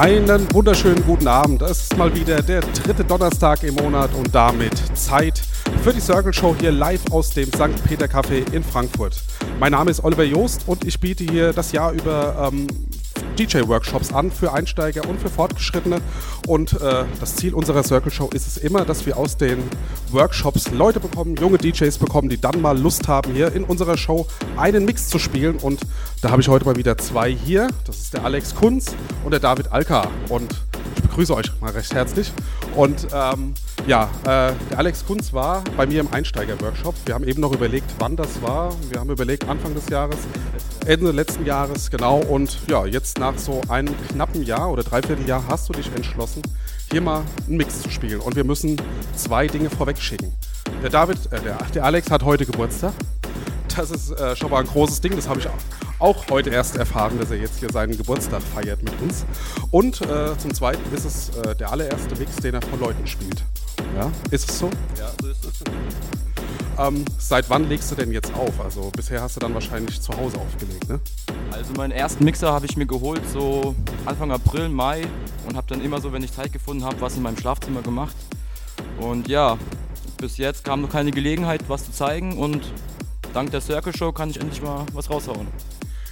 Einen wunderschönen guten Abend. Es ist mal wieder der dritte Donnerstag im Monat und damit Zeit für die Circle Show hier live aus dem St. Peter Café in Frankfurt. Mein Name ist Oliver Joost und ich biete hier das Jahr über ähm, DJ-Workshops an für Einsteiger und für Fortgeschrittene. Und äh, das Ziel unserer Circle Show ist es immer, dass wir aus den Workshops Leute bekommen, junge DJs bekommen, die dann mal Lust haben, hier in unserer Show einen Mix zu spielen. Und da habe ich heute mal wieder zwei hier. Das ist der Alex Kunz und der David Alka. Und ich begrüße euch mal recht herzlich. Und ähm, ja, äh, der Alex Kunz war bei mir im Einsteiger-Workshop. Wir haben eben noch überlegt, wann das war. Wir haben überlegt, Anfang des Jahres, Ende letzten Jahres, genau. Und ja, jetzt nach so einem knappen Jahr oder Dreivierteljahr hast du dich entschlossen, hier mal einen Mix zu spielen. Und wir müssen zwei Dinge vorweg schicken. Der David, äh, der, der Alex hat heute Geburtstag. Das ist äh, schon mal ein großes Ding. Das habe ich auch, auch heute erst erfahren, dass er jetzt hier seinen Geburtstag feiert mit uns. Und äh, zum Zweiten ist es äh, der allererste Mix, den er von Leuten spielt. Ja, ist es so? Ja, so ist es. Ähm, seit wann legst du denn jetzt auf? Also bisher hast du dann wahrscheinlich zu Hause aufgelegt, ne? Also meinen ersten Mixer habe ich mir geholt so Anfang April, Mai und habe dann immer so, wenn ich Zeit gefunden habe, was in meinem Schlafzimmer gemacht. Und ja, bis jetzt kam noch keine Gelegenheit, was zu zeigen und dank der Circle Show kann ich endlich mal was raushauen.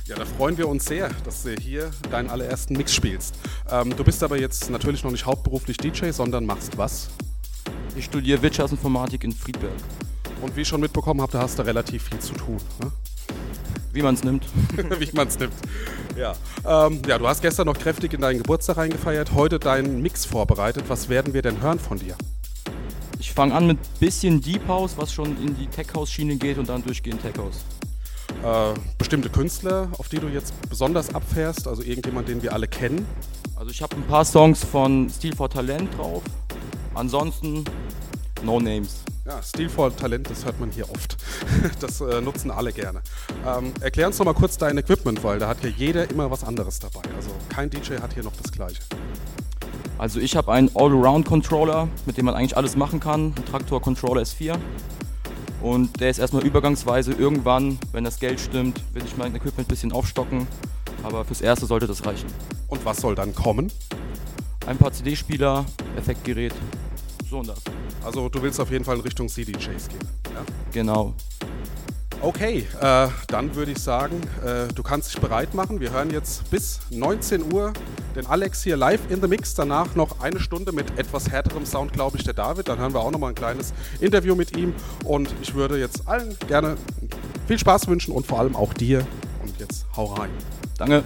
Ja, da freuen wir uns sehr, dass du hier deinen allerersten Mix spielst. Ähm, du bist aber jetzt natürlich noch nicht hauptberuflich DJ, sondern machst was? Ich studiere Wirtschaftsinformatik in Friedberg. Und wie ich schon mitbekommen habe, da hast du relativ viel zu tun. Ne? Wie man es nimmt. wie man es nimmt. Ja. Ähm, ja, du hast gestern noch kräftig in deinen Geburtstag reingefeiert, heute deinen Mix vorbereitet. Was werden wir denn hören von dir? Ich fange an mit bisschen Deep House, was schon in die Tech House Schiene geht und dann durchgehend Tech House. Äh, bestimmte Künstler, auf die du jetzt besonders abfährst, also irgendjemand, den wir alle kennen? Also ich habe ein paar Songs von Steel for Talent drauf. Ansonsten No Names. Ja, stilvoll Talent, das hört man hier oft. Das äh, nutzen alle gerne. Ähm, erklär uns noch mal kurz dein Equipment, weil da hat ja jeder immer was anderes dabei. Also kein DJ hat hier noch das gleiche. Also ich habe einen All-Around-Controller, mit dem man eigentlich alles machen kann. Ein Traktor Controller S4. Und der ist erstmal übergangsweise. Irgendwann, wenn das Geld stimmt, will ich mein Equipment ein bisschen aufstocken. Aber fürs Erste sollte das reichen. Und was soll dann kommen? Ein paar CD-Spieler, Effektgerät, so und das. Also du willst auf jeden Fall in Richtung CDJs gehen. Ja? Genau. Okay, äh, dann würde ich sagen, äh, du kannst dich bereit machen. Wir hören jetzt bis 19 Uhr den Alex hier live in the Mix. Danach noch eine Stunde mit etwas härterem Sound, glaube ich, der David. Dann hören wir auch noch mal ein kleines Interview mit ihm. Und ich würde jetzt allen gerne viel Spaß wünschen und vor allem auch dir. Und jetzt hau rein. Danke.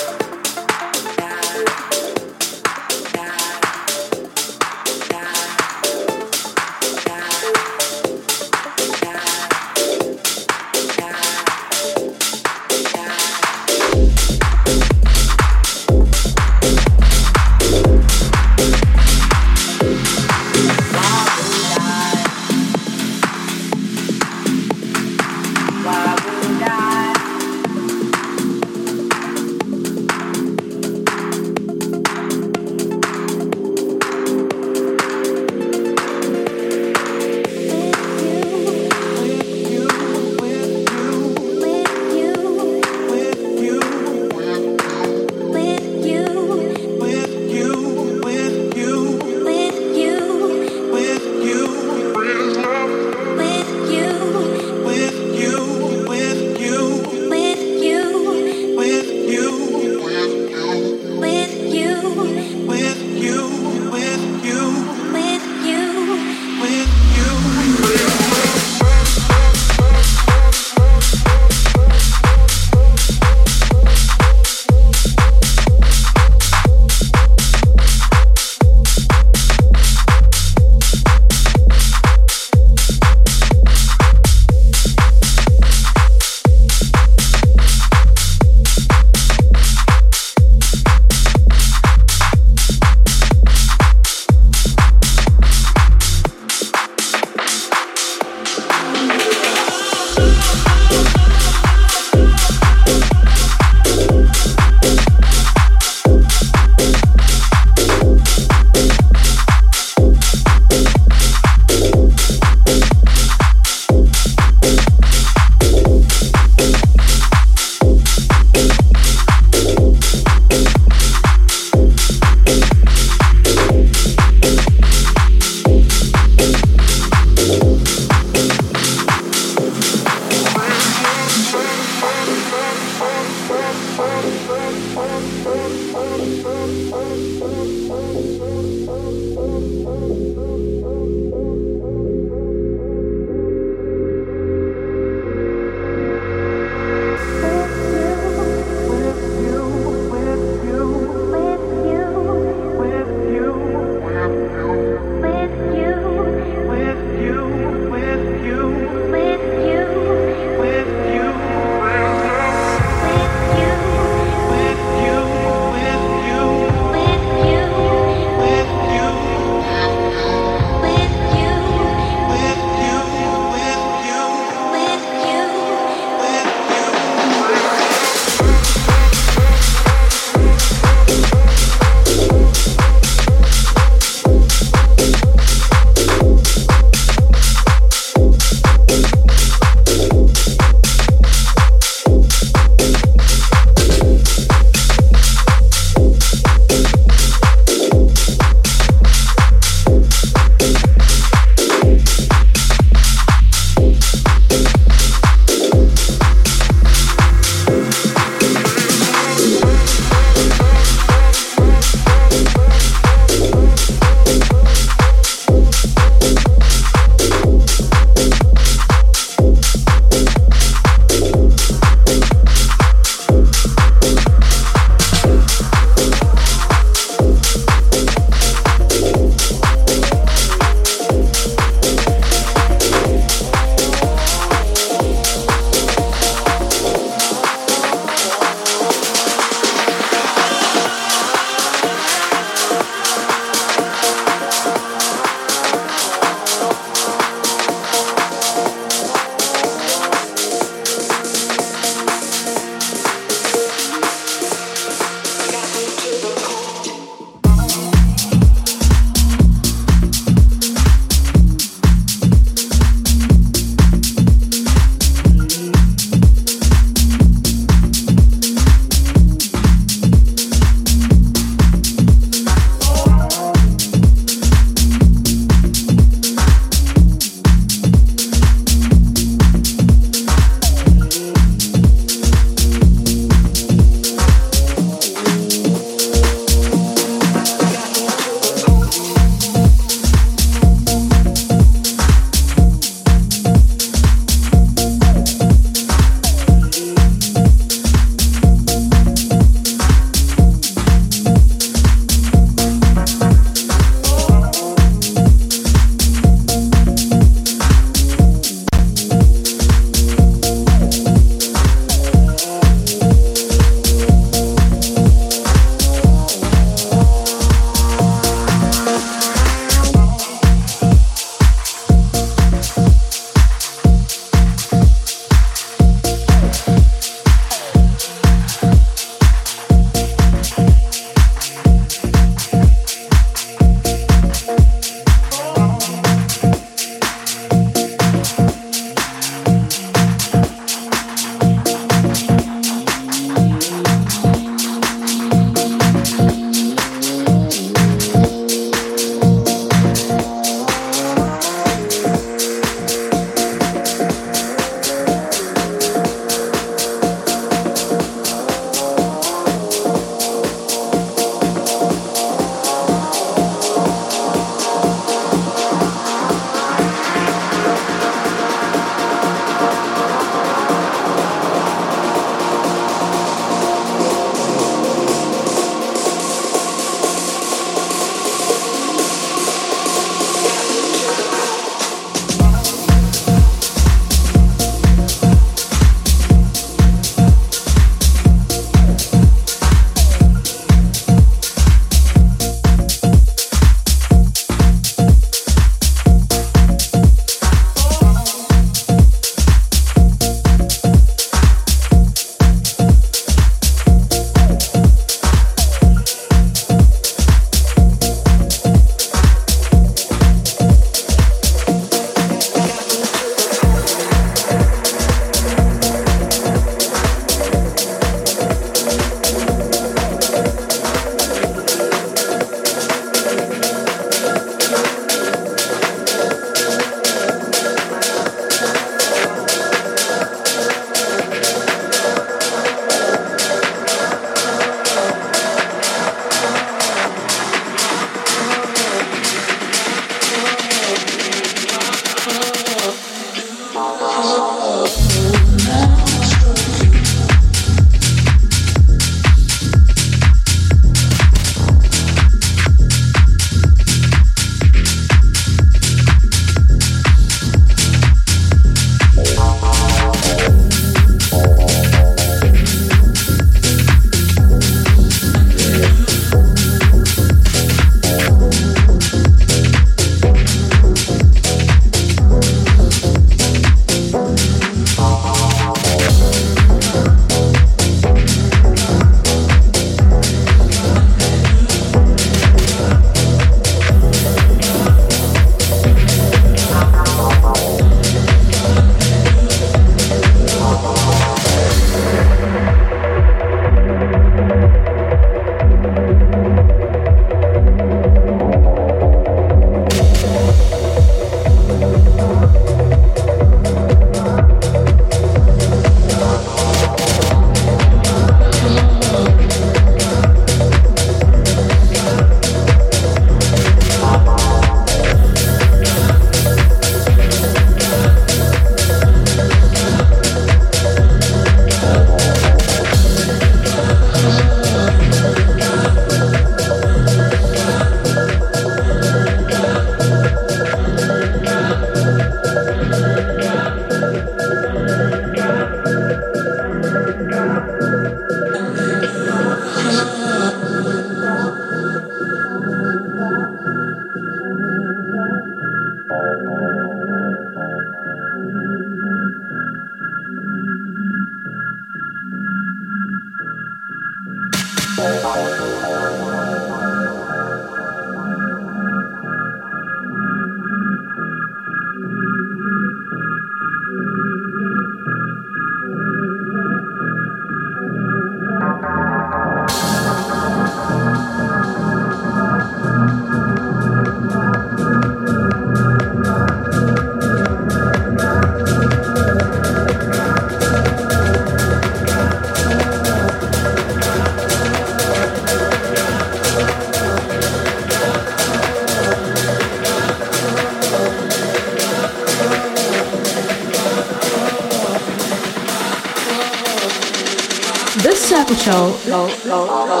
Circle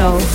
Show.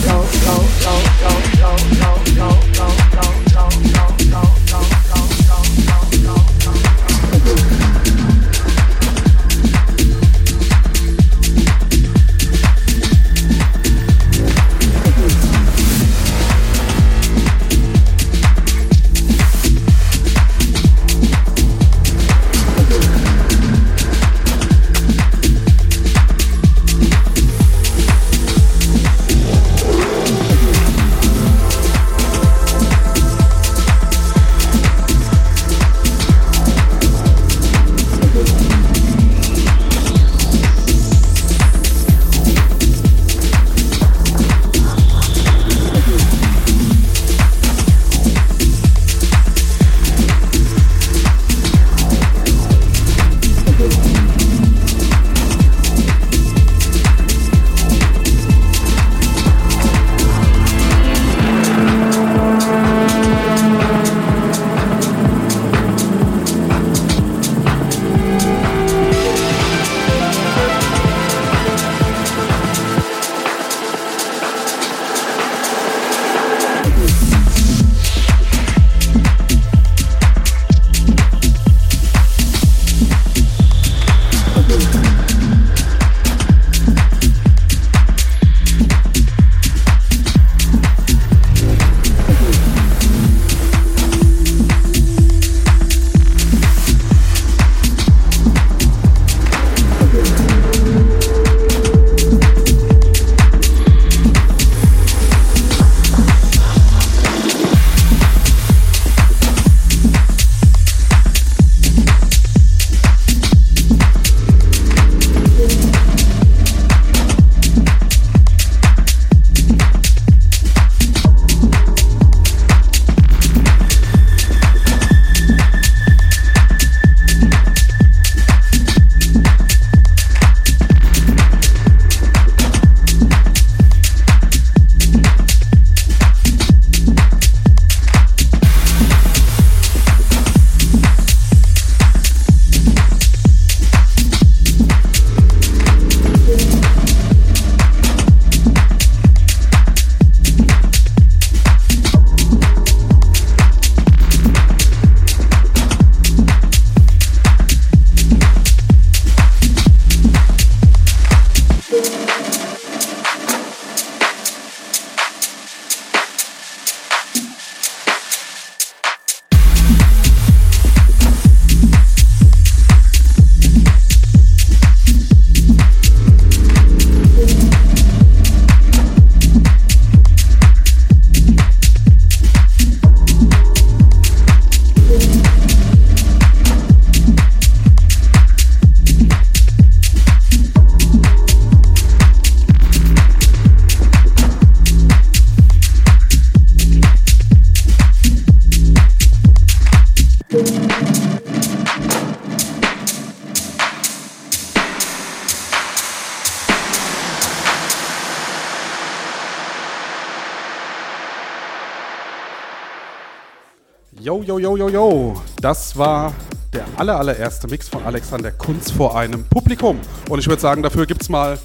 Das war der aller, allererste Mix von Alexander Kunz vor einem Publikum. Und ich würde sagen, dafür gibt es mal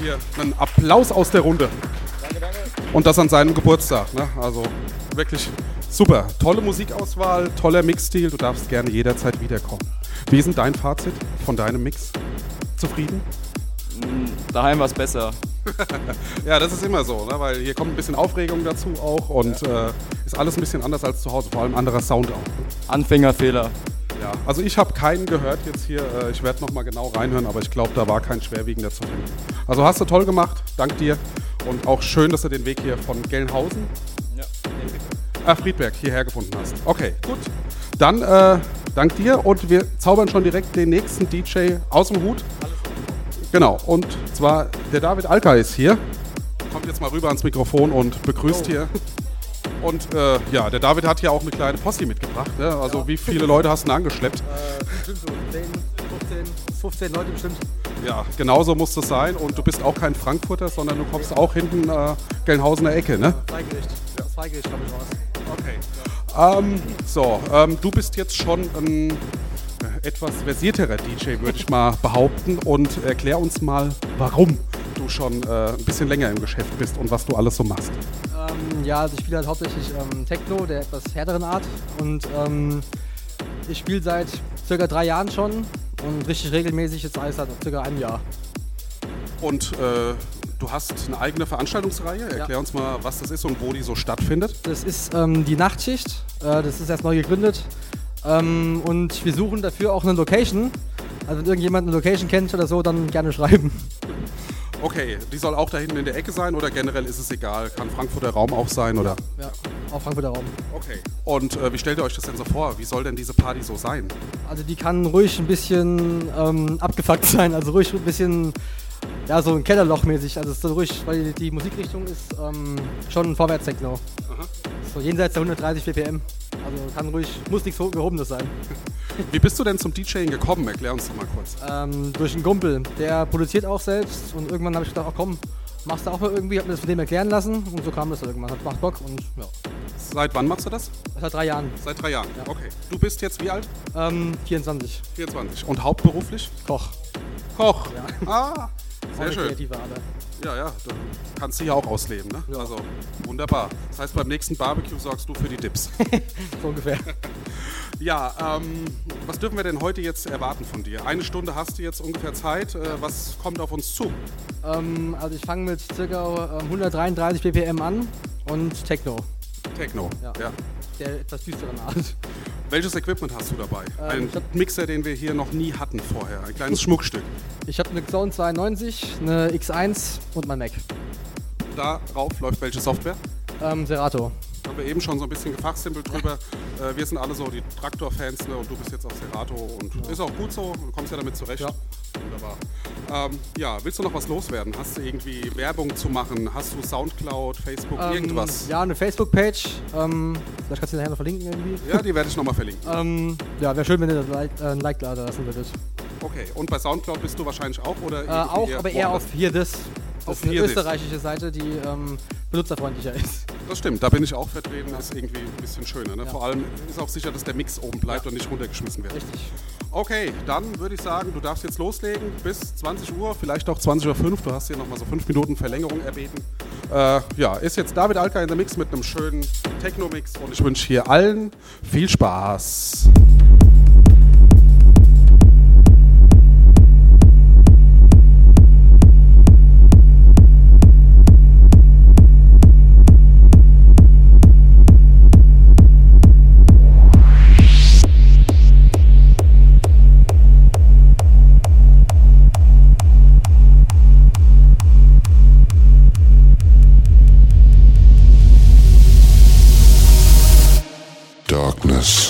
hier einen Applaus aus der Runde. Und das an seinem Geburtstag. Ne? Also wirklich super. Tolle Musikauswahl, toller Mixstil. Du darfst gerne jederzeit wiederkommen. Wie ist denn dein Fazit von deinem Mix? Zufrieden? Daheim war es besser. Ja, das ist immer so, ne? weil hier kommt ein bisschen Aufregung dazu auch und äh, ist alles ein bisschen anders als zu Hause, vor allem anderer Sound auch. Anfängerfehler. Ja, also ich habe keinen gehört jetzt hier. Äh, ich werde noch mal genau reinhören, aber ich glaube, da war kein schwerwiegender zu finden. Also hast du toll gemacht, dank dir. Und auch schön, dass du den Weg hier von Gelnhausen, Ja. äh, Friedberg hierher gefunden hast. Okay, gut. Dann äh, dank dir und wir zaubern schon direkt den nächsten DJ aus dem Hut. Genau, und zwar der David Alka ist hier. Kommt jetzt mal rüber ans Mikrofon und begrüßt hier. Und äh, ja, der David hat hier auch eine kleine Posse mitgebracht. Ne? Also wie viele Leute hast du denn angeschleppt? Äh, bestimmt so 10, 15, 15 Leute bestimmt. Ja, genauso muss es sein. Und du bist auch kein Frankfurter, sondern du kommst auch hinten äh, Gelnhausener Ecke, ne? Zweigericht. Zweigericht komme ich raus. Okay. Ähm, so, ähm, du bist jetzt schon ein äh, etwas versierterer DJ, würde ich mal behaupten. Und erklär uns mal, warum du schon äh, ein bisschen länger im Geschäft bist und was du alles so machst. Ähm, ja, also ich spiele halt hauptsächlich ähm, Techno, der etwas härteren Art. Und ähm, ich spiele seit circa drei Jahren schon und richtig regelmäßig jetzt alles seit circa einem Jahr. Und äh, du hast eine eigene Veranstaltungsreihe. Erklär uns mal, was das ist und wo die so stattfindet. Das ist ähm, die Nachtschicht. Äh, das ist erst neu gegründet. Ähm, und wir suchen dafür auch eine Location. Also wenn irgendjemand eine Location kennt oder so, dann gerne schreiben. Okay, die soll auch da hinten in der Ecke sein oder generell ist es egal? Kann Frankfurter Raum auch sein oder? Ja, auch Frankfurter Raum. Okay. Und äh, wie stellt ihr euch das denn so vor? Wie soll denn diese Party so sein? Also die kann ruhig ein bisschen ähm, abgefuckt sein, also ruhig ein bisschen, ja, so ein Kellerloch mäßig. Also es ist so ruhig, weil die, die Musikrichtung ist ähm, schon Vorwärtstechno. Aha. So jenseits der 130 BPM. Also kann ruhig, muss nichts ho- Gehobenes sein. Wie bist du denn zum DJing gekommen? Erklär uns doch mal kurz. Ähm, durch einen Kumpel, der produziert auch selbst und irgendwann habe ich gedacht, ach komm, machst du auch mal irgendwie, hab mir das von dem erklären lassen und so kam das dann irgendwann. Hat macht Bock und ja. Seit wann machst du das? Seit drei Jahren. Seit drei Jahren. Ja. Okay. Du bist jetzt wie alt? Ähm, 24. 24. Und hauptberuflich? Koch. Koch. Ja. Ah, sehr schön. kreative Ader. Ja, ja, du kannst dich ja auch ausleben, ne? Ja. Also, wunderbar. Das heißt, beim nächsten Barbecue sorgst du für die Dips. So ungefähr. ja, ähm, was dürfen wir denn heute jetzt erwarten von dir? Eine Stunde hast du jetzt ungefähr Zeit. Äh, was kommt auf uns zu? Ähm, also ich fange mit ca. ähm, 133 BPM an und Techno, Techno. Ja. ja. der etwas düsteren Art. Welches Equipment hast du dabei? Ähm, Ein Mixer, den wir hier noch nie hatten vorher. Ein kleines Schmuckstück. Ich habe eine Xone 92, eine X1 und mein Mac. Darauf läuft welche Software? Ähm, Serato. Haben wir eben schon so ein bisschen gefachsimpelt drüber. Äh, wir sind alle so die Traktor-Fans ne? und du bist jetzt auf Serato und ist auch gut so. Du kommst ja damit zurecht. Ja. Wunderbar. Ähm, ja, willst du noch was loswerden? Hast du irgendwie Werbung zu machen? Hast du Soundcloud, Facebook, Ähm, irgendwas? Ja, eine Facebook-Page. Ähm, vielleicht kannst du die nachher noch verlinken irgendwie. Ja, die werde ich nochmal verlinken. Ähm, ja, wäre schön, wenn ihr like, äh, ein Like da lassen würdet. Okay, und bei Soundcloud bist du wahrscheinlich auch oder Äh, auch, aber eher auf? Hier This. Das Auf ist eine This. österreichische Seite, die ähm, benutzerfreundlicher ist. Das stimmt, da bin ich auch vertreten, ist irgendwie ein bisschen schöner. Ne? Ja. Vor allem ist auch sicher, dass der Mix oben bleibt und nicht runtergeschmissen wird. Richtig. Okay, dann würde ich sagen, du darfst jetzt loslegen bis 20 Uhr, vielleicht auch 20.05 Uhr. Du hast hier nochmal so 5 Minuten Verlängerung erbeten. Äh, ja, ist jetzt David Alka in der Mix mit einem schönen Techno-Mix und ich wünsche hier allen viel Spaß. Darkness.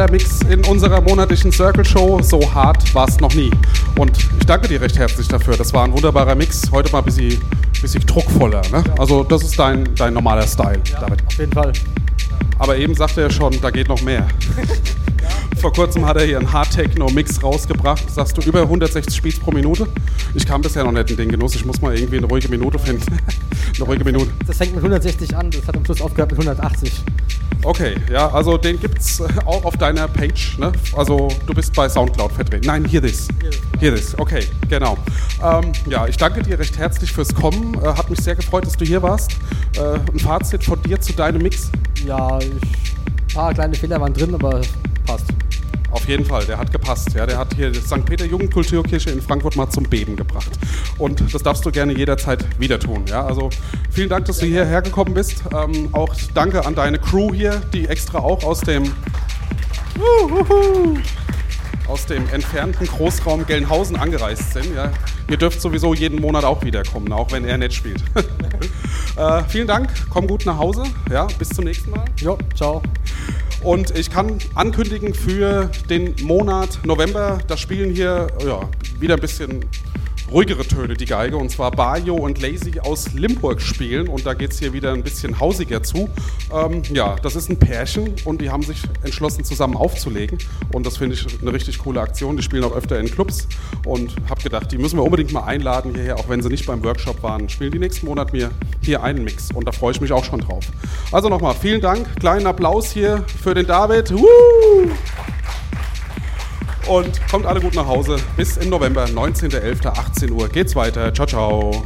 Brachialer Mix in unserer monatlichen Circle Show. So hart war es noch nie. Und ich danke dir recht herzlich dafür. Das war ein wunderbarer Mix. Heute mal ein bisschen, bisschen druckvoller. Ne? Also, das ist dein, dein normaler Style, David. Auf jeden Fall. Aber eben sagte er schon, da geht noch mehr. Vor kurzem hat er hier einen Hard-Techno-Mix rausgebracht. Sagst du über 160 Beats pro Minute? Ich kam bisher noch nicht in den Genuss. Ich muss mal irgendwie eine ruhige Minute finden. eine ruhige Minute. Das fängt mit 160 an, das hat am Schluss aufgehört mit 180. Okay, ja, also den gibt's äh, auch auf deiner Page, ne? Also du bist bei Soundcloud vertreten. Nein, hier this. Hier this, okay, genau. Ähm, ja, ich danke dir recht herzlich fürs Kommen. Äh, hat mich sehr gefreut, dass du hier warst. Äh, ein Fazit von dir zu deinem Mix? Ja, ich, ein paar kleine Fehler waren drin, aber passt. Auf jeden Fall, der hat gepasst. Ja, der hat hier die St. Peter Jugendkulturkirche in Frankfurt mal zum Beben gebracht. Und das darfst du gerne jederzeit wieder tun. Ja, also vielen Dank, dass du hierher gekommen bist. Ähm, auch danke an deine Crew hier, die extra auch aus dem Uhuhu. aus dem entfernten Großraum Gelnhausen angereist sind. Ja. Ihr dürft sowieso jeden Monat auch wiederkommen, auch wenn er nicht spielt. äh, vielen Dank, komm gut nach Hause. Ja, bis zum nächsten Mal. Jo, ciao. Und ich kann ankündigen für den Monat November, da spielen hier ja, wieder ein bisschen ruhigere Töne die Geige. Und zwar Bayo und Lazy aus Limburg spielen. Und da geht es hier wieder ein bisschen hausiger zu. Ähm, ja, das ist ein Pärchen und die haben sich entschlossen, zusammen aufzulegen. Und das finde ich eine richtig coole Aktion. Die spielen auch öfter in Clubs. Und habe gedacht, die müssen wir unbedingt mal einladen hierher, auch wenn sie nicht beim Workshop waren. Spielen die nächsten Monat mir hier einen Mix. Und da freue ich mich auch schon drauf. Also nochmal, vielen Dank. Kleinen Applaus hier für den David. Woo! Und kommt alle gut nach Hause. Bis im November, 19.11., 18 Uhr. Geht's weiter. Ciao, ciao.